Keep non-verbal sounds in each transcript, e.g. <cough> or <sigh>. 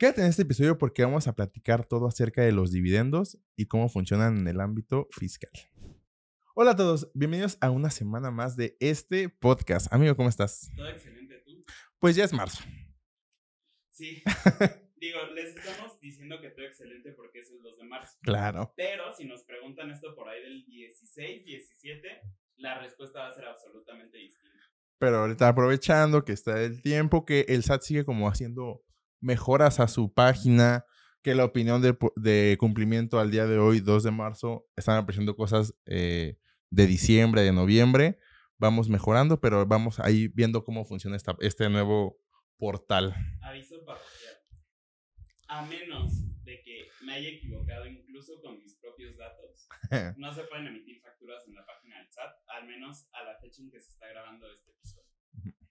Quédate en este episodio porque vamos a platicar todo acerca de los dividendos y cómo funcionan en el ámbito fiscal. Hola a todos, bienvenidos a una semana más de este podcast. Amigo, ¿cómo estás? Todo excelente, ¿tú? Pues ya es marzo. Sí. <laughs> Digo, les estamos diciendo que todo excelente porque es el 2 de marzo. Claro. Pero si nos preguntan esto por ahí del 16, 17, la respuesta va a ser absolutamente distinta. Pero ahorita aprovechando que está el tiempo, que el SAT sigue como haciendo mejoras a su página, que la opinión de, de cumplimiento al día de hoy, 2 de marzo, están apareciendo cosas eh, de diciembre, de noviembre. Vamos mejorando, pero vamos ahí viendo cómo funciona esta, este nuevo portal. Aviso parroquial. A menos de que me haya equivocado incluso con mis propios datos, <laughs> no se pueden emitir facturas en la página del SAT, al menos a la fecha en que se está grabando este episodio.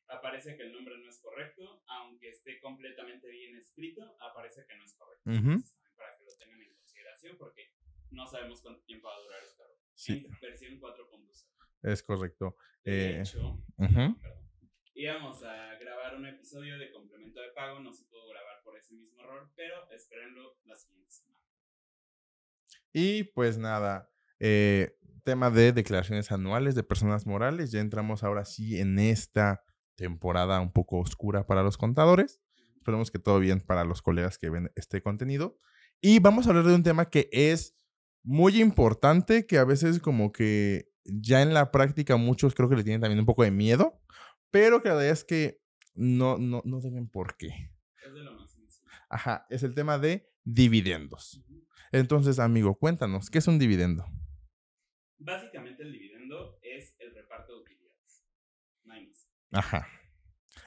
Aparece que el nombre no es correcto, aunque esté completamente bien escrito, aparece que no es correcto. Entonces, para que lo tengan en consideración, porque no sabemos cuánto tiempo va a durar este error. Sí. En versión 4.0. Es correcto. De Eh, hecho, perdón, íbamos a grabar un episodio de complemento de pago, no se pudo grabar por ese mismo error, pero espérenlo la siguiente semana. Y pues nada, eh, tema de declaraciones anuales de personas morales. Ya entramos ahora sí en esta temporada un poco oscura para los contadores. Esperemos que todo bien para los colegas que ven este contenido. Y vamos a hablar de un tema que es muy importante, que a veces como que ya en la práctica muchos creo que le tienen también un poco de miedo, pero que la verdad es que no, no, no deben por qué. Es de lo más sencillo. Ajá, es el tema de dividendos. Entonces, amigo, cuéntanos, ¿qué es un dividendo? Básicamente el dividendo es el reparto de utilidades. No hay más. Ajá.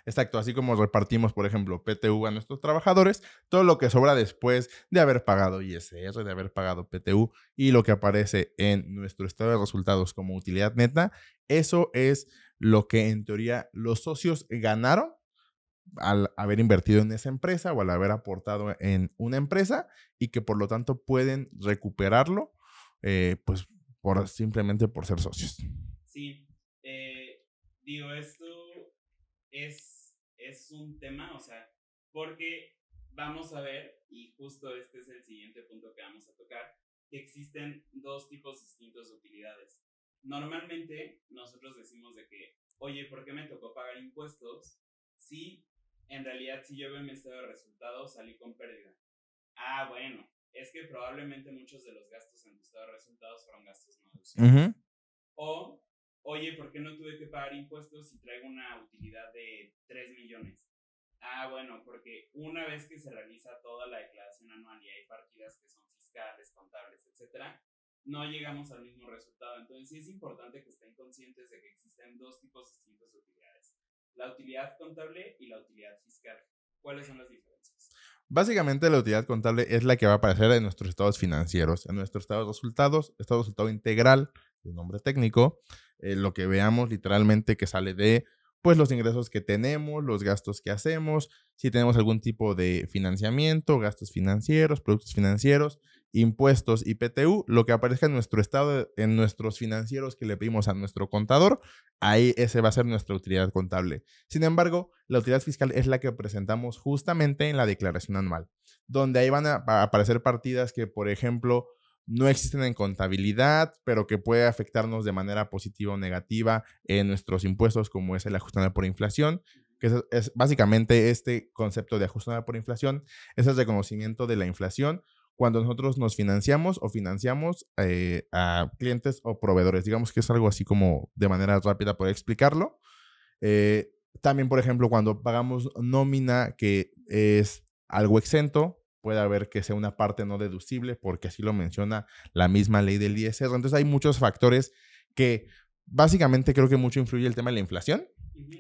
Exacto, así como repartimos, por ejemplo, PTU a nuestros trabajadores, todo lo que sobra después de haber pagado ISR, de haber pagado PTU y lo que aparece en nuestro estado de resultados como utilidad neta, eso es lo que en teoría los socios ganaron al haber invertido en esa empresa o al haber aportado en una empresa y que por lo tanto pueden recuperarlo, eh, pues por, simplemente por ser socios. Sí, eh, digo, esto es, es un tema, o sea, porque vamos a ver, y justo este es el siguiente punto que vamos a tocar, que existen dos tipos distintos de utilidades. Normalmente nosotros decimos de que, oye, ¿por qué me tocó pagar impuestos si en realidad si yo veo mi estado de resultados salí con pérdida? Ah, bueno, es que probablemente muchos de los gastos en tu estado de resultados fueron gastos no deducibles. O, oye, ¿por qué no tuve que pagar impuestos si traigo una utilidad de 3 millones? Ah, bueno, porque una vez que se realiza toda la declaración anual y hay partidas que son fiscales, contables, etcétera, no llegamos al mismo resultado. Entonces, sí es importante que estén conscientes de que existen dos tipos distintos de utilidades: la utilidad contable y la utilidad fiscal. ¿Cuáles son las diferencias? Básicamente la utilidad contable es la que va a aparecer en nuestros estados financieros, en nuestros estados de resultados, estado de resultado integral, el nombre técnico, eh, lo que veamos literalmente que sale de pues los ingresos que tenemos, los gastos que hacemos, si tenemos algún tipo de financiamiento, gastos financieros, productos financieros, impuestos y PTU, lo que aparezca en nuestro estado, en nuestros financieros que le pedimos a nuestro contador, ahí ese va a ser nuestra utilidad contable. Sin embargo, la utilidad fiscal es la que presentamos justamente en la declaración anual, donde ahí van a, aparecer partidas que, por ejemplo, no existen en contabilidad, pero que puede afectarnos de manera positiva o negativa en nuestros impuestos, como es el ajustable por inflación, que es, básicamente este concepto de ajustable por inflación, es el reconocimiento de la inflación cuando nosotros nos financiamos o financiamos eh, a clientes o proveedores. Digamos que es algo así como de manera rápida poder explicarlo. Eh, también, por ejemplo, cuando pagamos nómina, que es algo exento, puede haber que sea una parte no deducible, porque así lo menciona la misma ley del ISR. Entonces hay muchos factores que básicamente creo que mucho influye el tema de la inflación,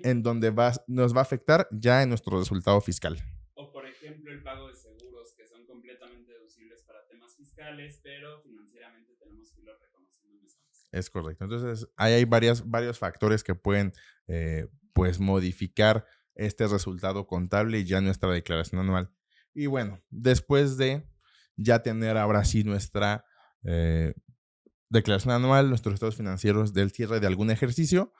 en donde va, nos va a afectar ya en nuestro resultado fiscal. O por ejemplo el pago de seguros que son completamente deducibles para temas fiscales, pero financieramente tenemos que irlo reconociendo. Es correcto. Entonces, ahí hay varias, varios factores que pueden, eh, pues, modificar este resultado contable y ya nuestra declaración anual. Y bueno, después de ya tener ahora sí nuestra eh, declaración anual, nuestros estados financieros del cierre de algún ejercicio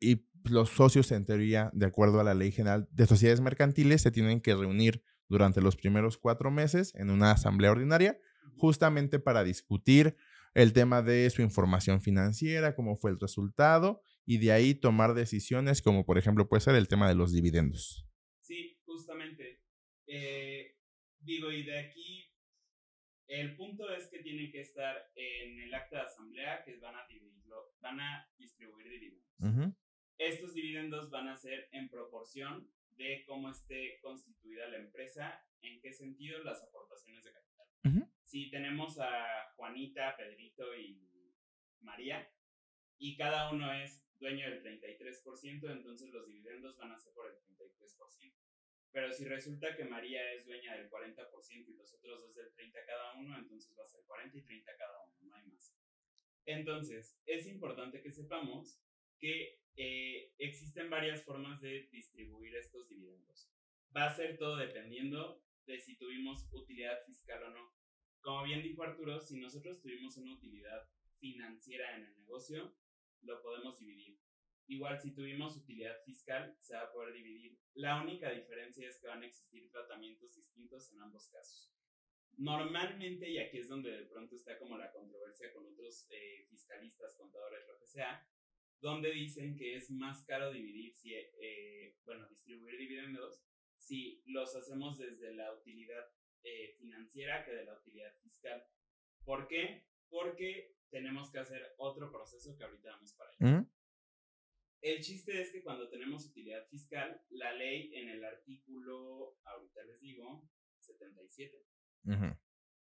y los socios, en teoría, de acuerdo a la ley general de sociedades mercantiles, se tienen que reunir durante los primeros cuatro meses en una asamblea ordinaria, justamente para discutir el tema de su información financiera, cómo fue el resultado, y de ahí tomar decisiones como por ejemplo puede ser el tema de los dividendos. Eh, digo, y de aquí, el punto es que tienen que estar en el acta de asamblea que van a, dividirlo, van a distribuir dividendos. Estos dividendos van a ser en proporción de cómo esté constituida la empresa, en qué sentido las aportaciones de capital. Si tenemos a Juanita, Pedrito y María, y cada uno es dueño del 33%, entonces los dividendos van a ser por el 33%. Pero si resulta que María es dueña del 40% y los otros dos del 30% cada uno, entonces va a ser 40 y 30 cada uno, no hay más. Entonces, es importante que sepamos que eh, existen varias formas de distribuir estos dividendos. Va a ser todo dependiendo de si tuvimos utilidad fiscal o no. Como bien dijo Arturo, si nosotros tuvimos una utilidad financiera en el negocio, lo podemos dividir. Igual si tuvimos utilidad fiscal, se va a poder dividir. La única diferencia es que van a existir tratamientos distintos en ambos casos. Normalmente, y aquí es donde de pronto está como la controversia con otros eh, fiscalistas, contadores, lo que sea, donde dicen que es más caro dividir, si, eh, bueno, distribuir dividendos si los hacemos desde la utilidad eh, financiera que de la utilidad fiscal. ¿Por qué? Porque tenemos que hacer otro proceso que ahorita vamos para allá. El chiste es que cuando tenemos utilidad fiscal, la ley en el artículo, ahorita les digo, 77,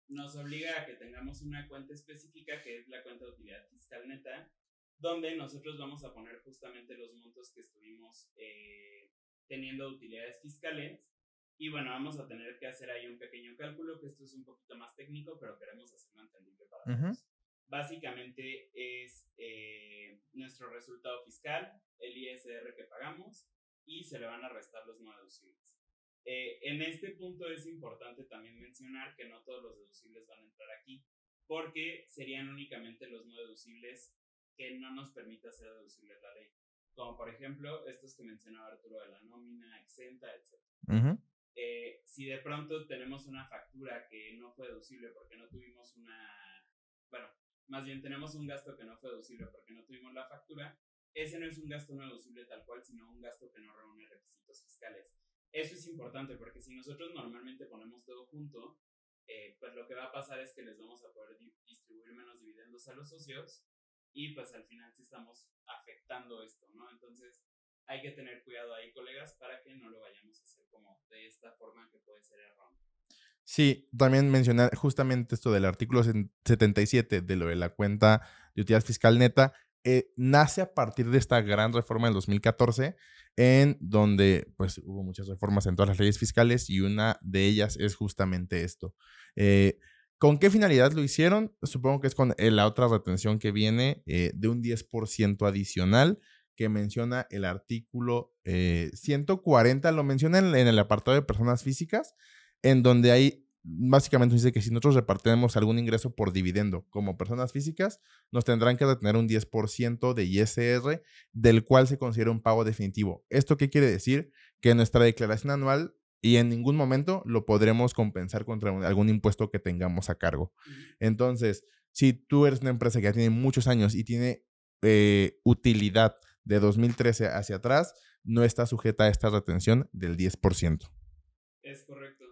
nos obliga a que tengamos una cuenta específica que es la cuenta de utilidad fiscal neta, donde nosotros vamos a poner justamente los montos que estuvimos eh, teniendo utilidades fiscales. Y bueno, vamos a tener que hacer ahí un pequeño cálculo, que esto es un poquito más técnico, pero queremos hacerlo entendible para todos. Básicamente es eh, nuestro resultado fiscal, el ISR que pagamos y se le van a restar los no deducibles. Eh, en este punto es importante también mencionar que no todos los deducibles van a entrar aquí, porque serían únicamente los no deducibles que no nos permita hacer deducibles la ley. Como por ejemplo estos que mencionaba Arturo de la nómina, exenta, etc. Eh, si de pronto tenemos una factura que no fue deducible porque no tuvimos una, bueno, más bien tenemos un gasto que no fue deducible porque no tuvimos la factura, ese no es un gasto no deducible tal cual, sino un gasto que no reúne requisitos fiscales. Eso es importante porque si nosotros normalmente ponemos todo junto, eh, pues lo que va a pasar es que les vamos a poder distribuir menos dividendos a los socios y pues al final sí estamos afectando esto, ¿no? Entonces hay que tener cuidado ahí, colegas, para que no lo vayamos a hacer como de esta forma que puede ser erróneo. Sí, también mencionar justamente esto del artículo 77 de lo de la cuenta de utilidad fiscal neta, eh, nace a partir de esta gran reforma del 2014, en donde pues hubo muchas reformas en todas las leyes fiscales y una de ellas es justamente esto. Eh, ¿Con qué finalidad lo hicieron? Supongo que es con eh, la otra retención que viene de un 10% adicional que menciona el artículo 140, lo menciona en, en el apartado de personas físicas, en donde hay, básicamente dice que si nosotros repartimos algún ingreso por dividendo como personas físicas, nos tendrán que retener un 10% de ISR, del cual se considera un pago definitivo. ¿Esto qué quiere decir? Que nuestra declaración anual y en ningún momento lo podremos compensar contra algún impuesto que tengamos a cargo. Entonces, si tú eres una empresa que ya tiene muchos años y tiene eh, utilidad de 2013 hacia atrás, no está sujeta a esta retención del 10%. Es correcto.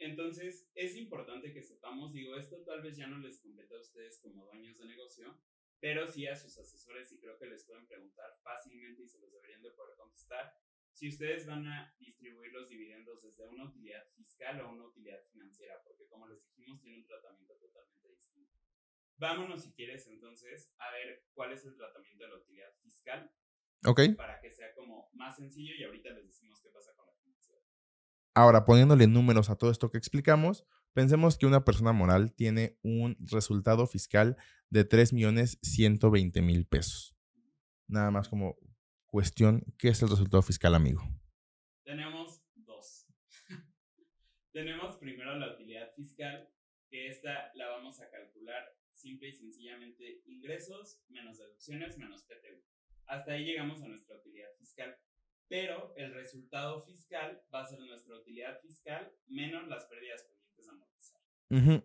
Entonces, es importante que sepamos, digo, esto tal vez ya no les compete a ustedes como dueños de negocio, pero sí a sus asesores y creo que les pueden preguntar fácilmente y se los deberían de poder contestar. Si ustedes van a distribuir los dividendos desde una utilidad fiscal o una utilidad financiera, porque como les dijimos, tiene un tratamiento totalmente distinto. Vámonos, si quieres, entonces, a ver cuál es el tratamiento de la utilidad fiscal. Ok. Para que sea como más sencillo y ahorita les decimos qué pasa con Ahora, poniéndole números a todo esto que explicamos, pensemos que una persona moral tiene un resultado fiscal de 3.120.000 pesos. Nada más como cuestión, ¿qué es el resultado fiscal, amigo? Tenemos dos. <laughs> Tenemos primero la utilidad fiscal, que esta la vamos a calcular simple y sencillamente ingresos menos deducciones menos PTU. Hasta ahí llegamos a nuestra utilidad fiscal. Pero el resultado fiscal va a ser nuestra utilidad fiscal menos las pérdidas pendientes de amortizar.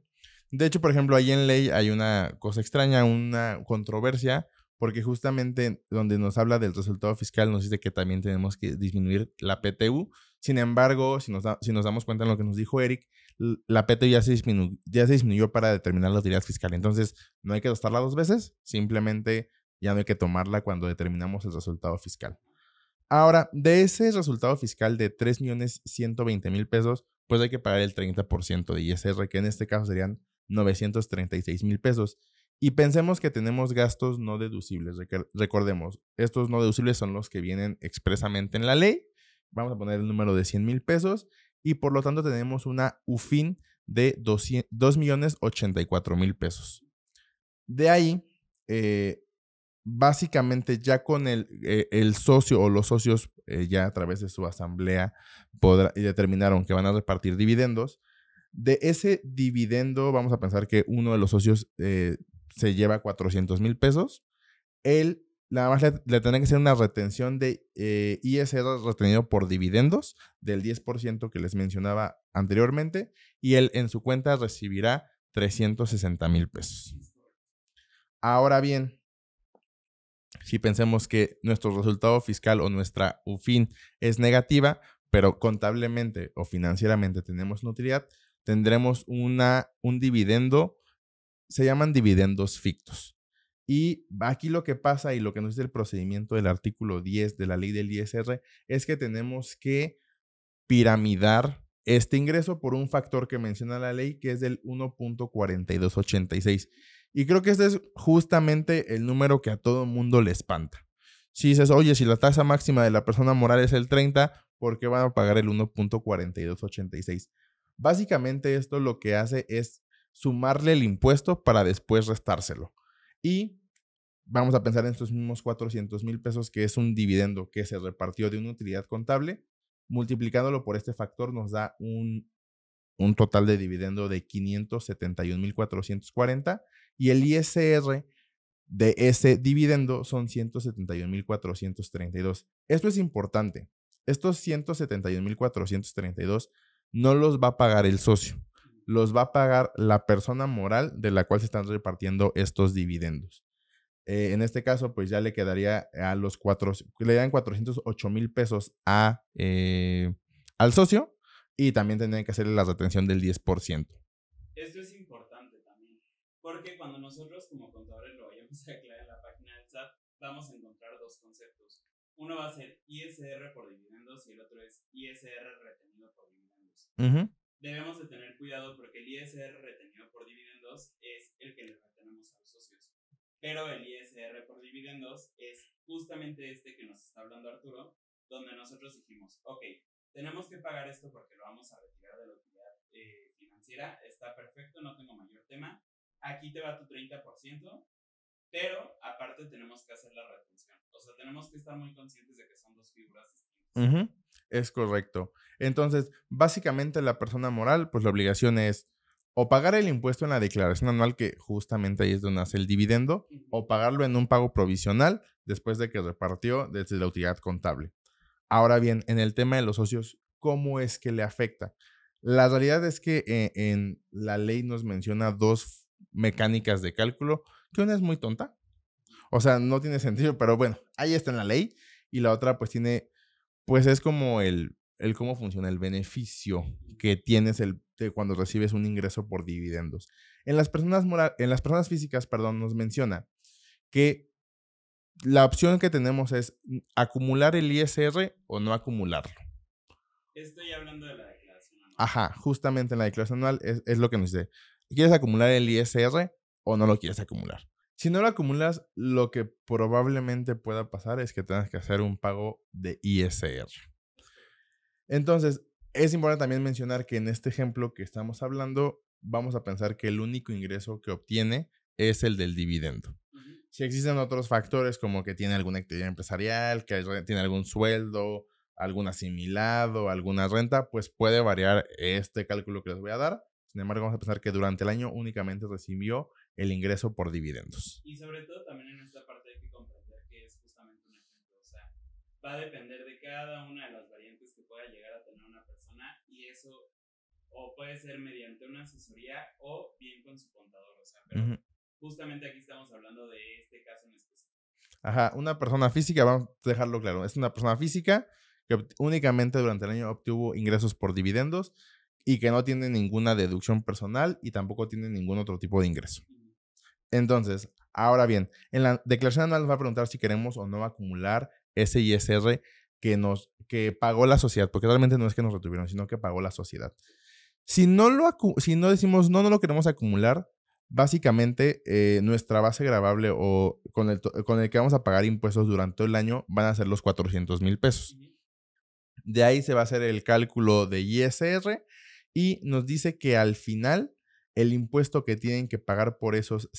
De hecho, por ejemplo, ahí en ley hay una cosa extraña, una controversia, porque justamente donde nos habla del resultado fiscal nos dice que también tenemos que disminuir la PTU. Sin embargo, si nos, si nos damos cuenta en lo que nos dijo Eric, la PTU ya se, disminuyó, ya se disminuyó para determinar la utilidad fiscal. Entonces, no hay que gastarla dos veces, simplemente ya no hay que tomarla cuando determinamos el resultado fiscal. Ahora, de ese resultado fiscal de 3.120.000 pesos, pues hay que pagar el 30% de ISR, que en este caso serían 936 mil pesos. Y pensemos que tenemos gastos no deducibles. Recordemos, estos no deducibles son los que vienen expresamente en la ley. Vamos a poner el número de 100 mil pesos y por lo tanto tenemos una UFIN de 2 millones 84 mil pesos. De ahí, eh, básicamente ya con el, eh, el, socio o los socios eh, ya a través de su asamblea y determinaron que van a repartir dividendos, de ese dividendo vamos a pensar que uno de los socios se lleva 400 mil pesos, él nada más le, le que hacer una retención de eh, ISR retenido por dividendos del 10% que les mencionaba anteriormente y él en su cuenta recibirá 360 mil pesos. Ahora bien, si pensemos que nuestro resultado fiscal o nuestra UFIN es negativa, pero contablemente o financieramente tenemos utilidad, tendremos un dividendo se llaman dividendos fictos. Y aquí lo que pasa y lo que nos dice el procedimiento del artículo 10 de la ley del ISR es que tenemos que piramidar este ingreso por un factor que menciona la ley, que es del 1.4286. Y creo que este es justamente el número que a todo mundo le espanta. Si dices, oye, si la tasa máxima de la persona moral es el 30, ¿por qué van a pagar el 1.4286? Básicamente esto lo que hace es sumarle el impuesto para después restárselo. Y vamos a pensar en estos mismos 400 mil pesos, que es un dividendo que se repartió de una utilidad contable, multiplicándolo por este factor nos da un, un total de dividendo de 571.440 y el ISR de ese dividendo son 171.432. Esto es importante. Estos 171.432 no los va a pagar el socio los va a pagar la persona moral de la cual se están repartiendo estos dividendos. Eh, en este caso, pues ya le quedaría a los cuatro, le dan 408 mil pesos a, eh, al socio y también tendrían que hacerle la retención del 10%. Esto es porque cuando nosotros como contadores lo vayamos a aclarar en la página del SAT, vamos a encontrar dos conceptos. Uno va a ser ISR por dividendos y el otro es ISR retenido por dividendos debemos de tener cuidado porque el ISR retenido por dividendos es el que le retenemos a los socios. Pero el ISR por dividendos es justamente este que nos está hablando Arturo, donde nosotros dijimos, ok, tenemos que pagar esto porque lo vamos a retirar de la utilidad eh, financiera, está perfecto, no tengo mayor tema, aquí te va tu 30%, pero aparte tenemos que hacer la retención. O sea, tenemos que estar muy conscientes de que son dos figuras distintas. Es correcto. Entonces, básicamente la persona moral, pues la obligación es o pagar el impuesto en la declaración anual, que justamente ahí es donde hace el dividendo, o pagarlo en un pago provisional después de que repartió desde la utilidad contable. Ahora bien, en el tema de los socios, ¿cómo es que le afecta? La realidad es que eh, en la ley nos menciona dos mecánicas de cálculo, que una es muy tonta, o sea, no tiene sentido, pero bueno, ahí está en la ley, y la otra pues tiene pues es como el, el cómo funciona el beneficio que tienes el, cuando recibes un ingreso por dividendos. En las personas, en las personas físicas, perdón, nos menciona que la opción que tenemos es acumular el ISR o no acumularlo. Estoy hablando de la declaración anual. Ajá, justamente en la declaración anual es, es lo que nos dice. ¿Quieres acumular el ISR o no lo quieres acumular? Si no lo acumulas, lo que probablemente pueda pasar es que tengas que hacer un pago de ISR. Entonces, es importante también mencionar que en este ejemplo que estamos hablando, vamos a pensar que el único ingreso que obtiene es el del dividendo. Si existen otros factores como que tiene alguna actividad empresarial, que tiene algún sueldo, algún asimilado, alguna renta, pues puede variar este cálculo que les voy a dar. Sin embargo, vamos a pensar que durante el año únicamente recibió el ingreso por dividendos. Y sobre todo también en esta parte hay que comprender que es justamente un ejemplo. O sea, va a depender de cada una de las variantes que pueda llegar a tener una persona y eso o puede ser mediante una asesoría o bien con su contador. O sea, pero justamente aquí estamos hablando de este caso en específico. Ajá, una persona física, vamos a dejarlo claro, es una persona física que únicamente durante el año obtuvo ingresos por dividendos y que no tiene ninguna deducción personal y tampoco tiene ningún otro tipo de ingreso. Entonces, ahora bien, en la declaración anual nos va a preguntar si queremos o no acumular ese ISR que nos que pagó la sociedad, porque realmente no es que nos retuvieron, sino que pagó la sociedad. Si no lo si no decimos no no lo queremos acumular, básicamente eh, nuestra base grabable o con el, con el que vamos a pagar impuestos durante todo el año van a ser los 400 mil pesos. De ahí se va a hacer el cálculo de ISR y nos dice que al final el impuesto que tienen que pagar por esos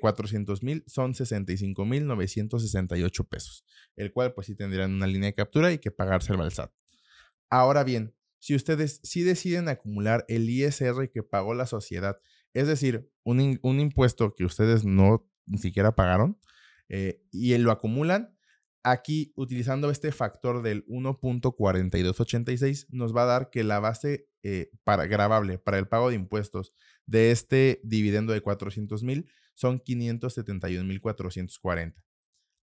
400 eh, mil son 65 mil 968 pesos, el cual pues sí tendrían una línea de captura y que pagárselo al SAT. Ahora bien, si ustedes sí deciden acumular el ISR que pagó la sociedad, es decir, un, un impuesto que ustedes no ni siquiera pagaron eh, y lo acumulan, Aquí, utilizando este factor del 1.4286, nos va a dar que la base eh, para, grabable para el pago de impuestos de este dividendo de 400 mil son 571.440.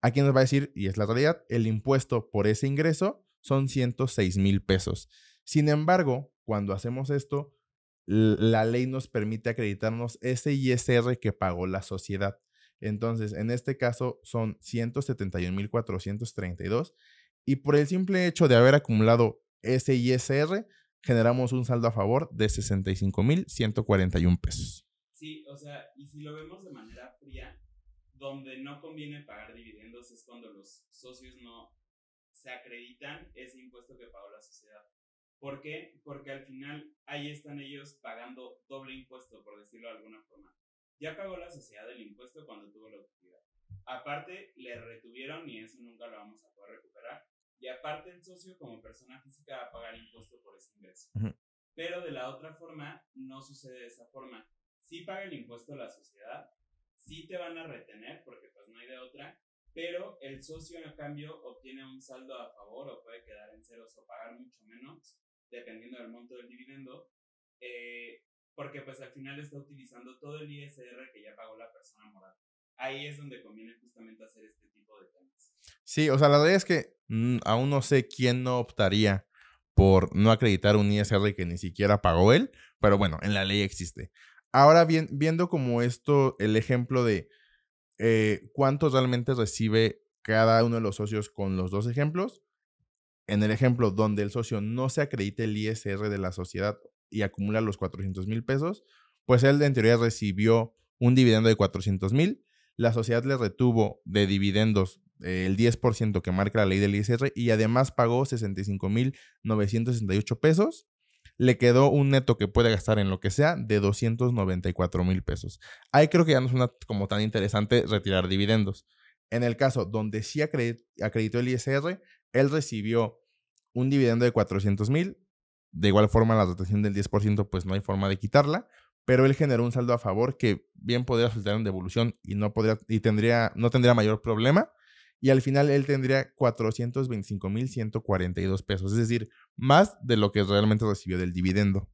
Aquí nos va a decir, y es la realidad, el impuesto por ese ingreso son 106 mil pesos. Sin embargo, cuando hacemos esto, la ley nos permite acreditarnos ese ISR que pagó la sociedad. Entonces, en este caso son 171.432 y por el simple hecho de haber acumulado ese ISR, generamos un saldo a favor de 65.141 pesos. Sí, o sea, y si lo vemos de manera fría, donde no conviene pagar dividendos es cuando los socios no se acreditan ese impuesto que pagó la sociedad. ¿Por qué? Porque al final ahí están ellos pagando doble impuesto, por decirlo de alguna forma ya pagó la sociedad el impuesto cuando tuvo la utilidad. Aparte, le retuvieron y eso nunca lo vamos a poder recuperar. Y aparte, el socio como persona física va a pagar impuesto por ese ingreso. Pero de la otra forma, no sucede de esa forma. Sí paga el impuesto la sociedad, sí te van a retener porque pues no hay de otra, pero el socio en cambio obtiene un saldo a favor o puede quedar en ceros o pagar mucho menos, dependiendo del monto del dividendo, eh, porque pues al final está utilizando todo el ISR que ya pagó la persona moral. Ahí es donde conviene justamente hacer este tipo de temas. Sí, o sea, la verdad es que mm, aún no sé quién no optaría por no acreditar un ISR que ni siquiera pagó él, pero bueno, en la ley existe. Ahora bien, viendo como esto, el ejemplo de eh, cuánto realmente recibe cada uno de los socios con los dos ejemplos, en el ejemplo donde el socio no se acredite el ISR de la sociedad y acumula los 400 mil pesos, pues él en teoría recibió un dividendo de 400 mil, la sociedad le retuvo de dividendos eh, el 10% que marca la ley del ISR y además pagó 65 mil 968 pesos. Le quedó un neto que puede gastar en lo que sea de 294 mil pesos. Ahí creo que ya no es como tan interesante retirar dividendos. En el caso donde sí acreditó el ISR, él recibió un dividendo de 400 mil, de igual forma, la dotación del 10%, pues no hay forma de quitarla, pero él generó un saldo a favor que bien podría resultar en devolución y no podría y tendría no tendría mayor problema y al final él tendría 425.142 pesos, es decir, más de lo que realmente recibió del dividendo.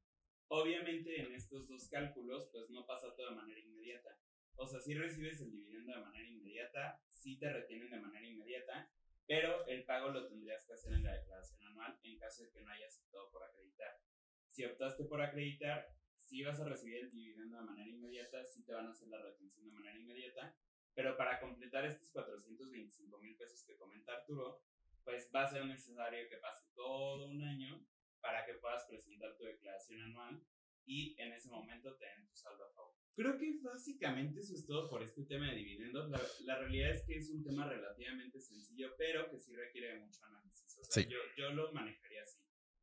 Obviamente en estos dos cálculos pues no pasa todo de manera inmediata. O sea, si recibes el dividendo de manera inmediata, sí te retienen de manera inmediata, pero el pago lo tendrías que hacer en la declaración anual en caso de que no hayas optado por acreditar. Si optaste por acreditar, si vas a recibir el dividendo de manera inmediata, sí te van a hacer la retención de manera inmediata, pero para completar estos 425 mil pesos que comenta Arturo, pues va a ser necesario que pase todo un año para que puedas presentar tu declaración anual y en ese momento te den tu saldo a favor. Creo que básicamente eso es todo por este tema de dividendos. La, la, realidad es que es un tema relativamente sencillo, pero que sí requiere mucho análisis. O sea, yo, yo lo manejaría así.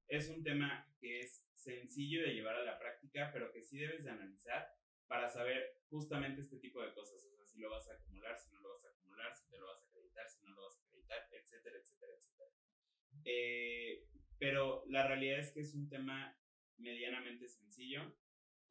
Es un tema que es sencillo de llevar a la práctica, pero que sí debes de analizar para saber justamente este tipo de cosas. O sea, si lo vas a acumular, si no lo vas a acumular, si te lo vas a acreditar, si no lo vas a acreditar, etcétera, etcétera, etcétera. Eh, pero la realidad es que es un tema medianamente sencillo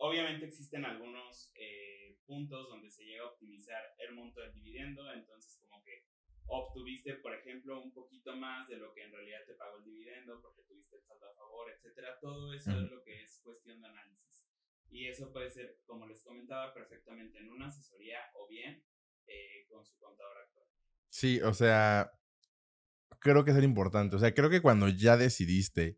Obviamente existen algunos eh, puntos donde se llega a optimizar el monto del dividendo, entonces como que obtuviste, por ejemplo, un poquito más de lo que en realidad te pagó el dividendo porque tuviste el saldo a favor, etcétera. Todo eso es lo que es cuestión de análisis. Y eso puede ser, como les comentaba, perfectamente en una asesoría o bien eh, con su contador actual. Sí, o sea, creo que es importante. O sea, creo que cuando ya decidiste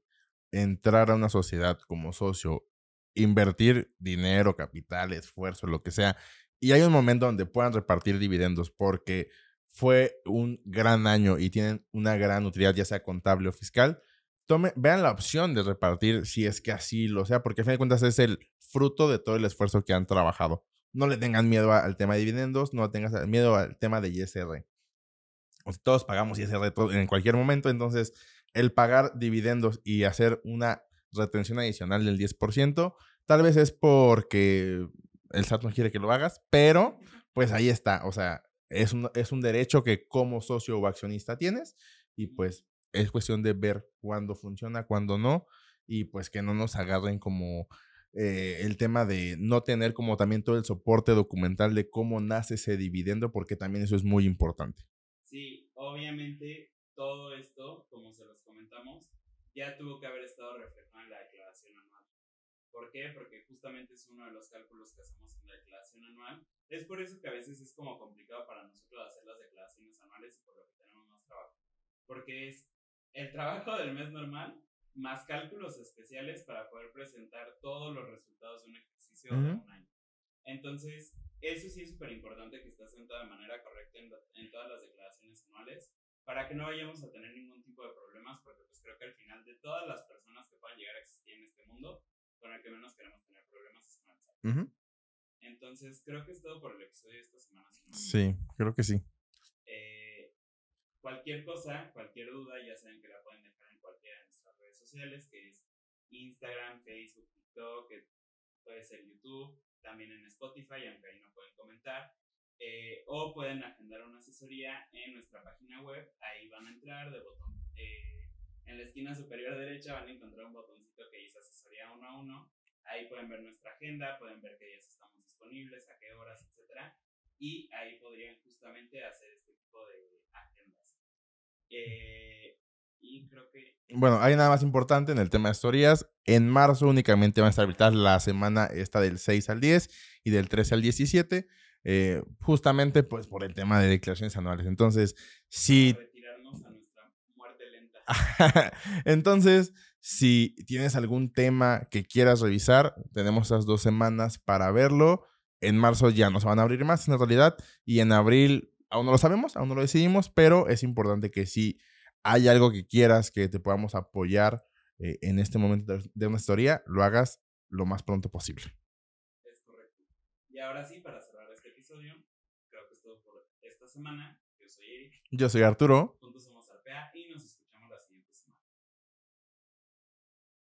entrar a una sociedad como socio, invertir dinero, capital, esfuerzo, lo que sea, y hay un momento donde puedan repartir dividendos porque fue un gran año y tienen una gran utilidad, ya sea contable o fiscal, tome, vean la opción de repartir si es que así lo sea, porque a fin de cuentas es el fruto de todo el esfuerzo que han trabajado. No le tengan miedo al tema de dividendos, no tengas miedo al tema de ISR. Todos pagamos ISR en cualquier momento, entonces el pagar dividendos y hacer una retención adicional del 10%, tal vez es porque el SAT no quiere que lo hagas, pero pues ahí está, o sea, es un, es un derecho que como socio o accionista tienes y pues es cuestión de ver cuándo funciona, cuándo no y pues que no nos agarren como eh, el tema de no tener como también todo el soporte documental de cómo nace ese dividendo, porque también eso es muy importante. Sí, obviamente todo esto, como se los comentamos, ya tuvo que haber estado reflejado en la declaración anual. ¿Por qué? Porque justamente es uno de los cálculos que hacemos en la declaración anual. Es por eso que a veces es como complicado para nosotros hacer las declaraciones anuales y por lo que tenemos más trabajo. Porque es el trabajo del mes normal más cálculos especiales para poder presentar todos los resultados de un ejercicio de un año. Entonces, eso sí es súper importante que esté asentado de manera correcta en, en, todas las declaraciones anuales para que no vayamos a tener ningún tipo de problemas, porque pues creo que al final de todas las personas que puedan llegar a existir en este mundo, con el que menos queremos tener problemas es con el Entonces, creo que es todo por el episodio de esta semana. sí, creo que sí. Eh, cualquier cosa, cualquier duda, ya saben que la pueden dejar en cualquiera de nuestras redes sociales, que es Instagram, Facebook, TikTok, que puede ser YouTube, también en Spotify, aunque ahí no pueden comentar. Eh, o pueden agendar una asesoría en nuestra página web. Ahí van a entrar de botón. Eh, en la esquina superior derecha van a encontrar un botoncito que dice asesoría uno a uno. Ahí pueden ver nuestra agenda, pueden ver qué días estamos disponibles, a qué horas, etc. Y ahí podrían justamente hacer este tipo de agendas. Eh, y creo que... Bueno, hay nada más importante en el tema de asesorías. En marzo únicamente van a estar habilitadas la semana esta del 6 al 10 y del 13 al 17. Eh, justamente pues por el tema de declaraciones anuales. Entonces, si... <laughs> Entonces, si tienes algún tema que quieras revisar, tenemos esas dos semanas para verlo. En marzo ya no se van a abrir más en realidad y en abril aún no lo sabemos, aún no lo decidimos, pero es importante que si hay algo que quieras que te podamos apoyar eh, en este momento de una historia, lo hagas lo más pronto posible. Es correcto. Y ahora sí, para Creo que es todo por esta semana. Yo soy Eric. Yo soy Arturo.